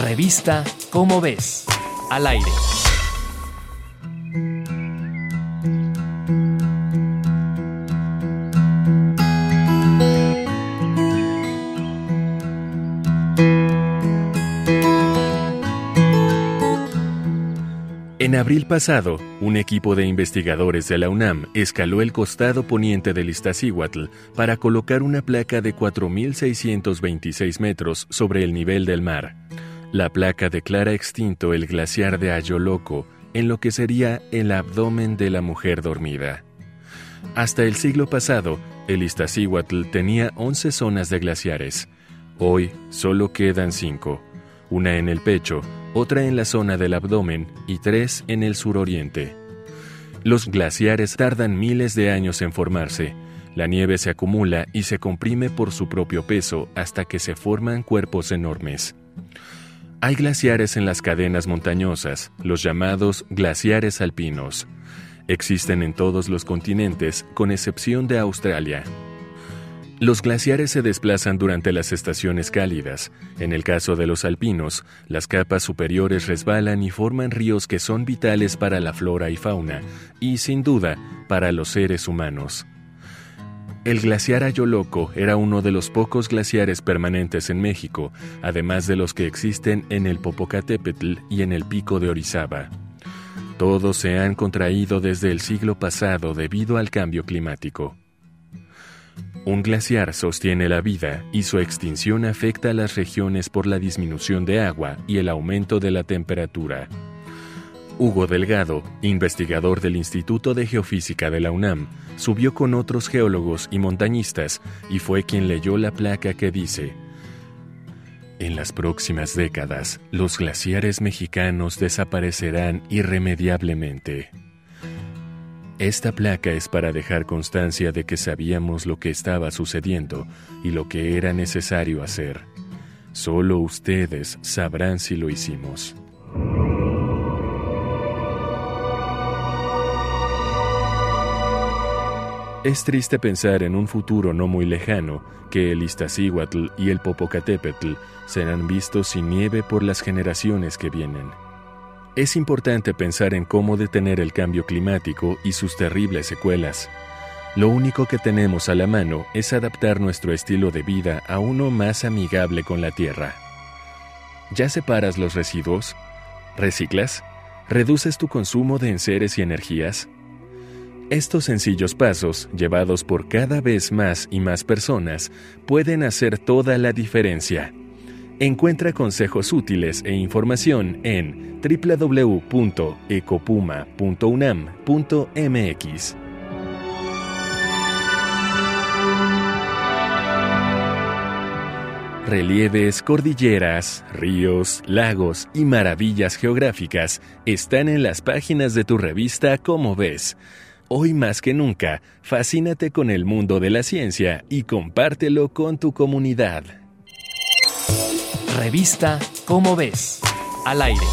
Revista Cómo ves, al aire. En abril pasado, un equipo de investigadores de la UNAM escaló el costado poniente del Iztaccíhuatl para colocar una placa de 4.626 metros sobre el nivel del mar. La placa declara extinto el glaciar de Ayoloco en lo que sería el abdomen de la mujer dormida. Hasta el siglo pasado, el Iztaccíhuatl tenía 11 zonas de glaciares. Hoy solo quedan 5, una en el pecho, otra en la zona del abdomen y tres en el suroriente. Los glaciares tardan miles de años en formarse. La nieve se acumula y se comprime por su propio peso hasta que se forman cuerpos enormes. Hay glaciares en las cadenas montañosas, los llamados glaciares alpinos. Existen en todos los continentes, con excepción de Australia. Los glaciares se desplazan durante las estaciones cálidas. En el caso de los alpinos, las capas superiores resbalan y forman ríos que son vitales para la flora y fauna, y sin duda, para los seres humanos. El glaciar Ayoloco era uno de los pocos glaciares permanentes en México, además de los que existen en el Popocatépetl y en el Pico de Orizaba. Todos se han contraído desde el siglo pasado debido al cambio climático. Un glaciar sostiene la vida y su extinción afecta a las regiones por la disminución de agua y el aumento de la temperatura. Hugo Delgado, investigador del Instituto de Geofísica de la UNAM, subió con otros geólogos y montañistas y fue quien leyó la placa que dice, En las próximas décadas, los glaciares mexicanos desaparecerán irremediablemente. Esta placa es para dejar constancia de que sabíamos lo que estaba sucediendo y lo que era necesario hacer. Solo ustedes sabrán si lo hicimos. Es triste pensar en un futuro no muy lejano que el Iztaccíhuatl y el Popocatépetl serán vistos sin nieve por las generaciones que vienen. Es importante pensar en cómo detener el cambio climático y sus terribles secuelas. Lo único que tenemos a la mano es adaptar nuestro estilo de vida a uno más amigable con la Tierra. ¿Ya separas los residuos? ¿Reciclas? ¿Reduces tu consumo de enseres y energías? Estos sencillos pasos, llevados por cada vez más y más personas, pueden hacer toda la diferencia. Encuentra consejos útiles e información en www.ecopuma.unam.mx. Relieves, cordilleras, ríos, lagos y maravillas geográficas están en las páginas de tu revista Como ves. Hoy más que nunca, fascínate con el mundo de la ciencia y compártelo con tu comunidad. Revista Cómo ves, al aire.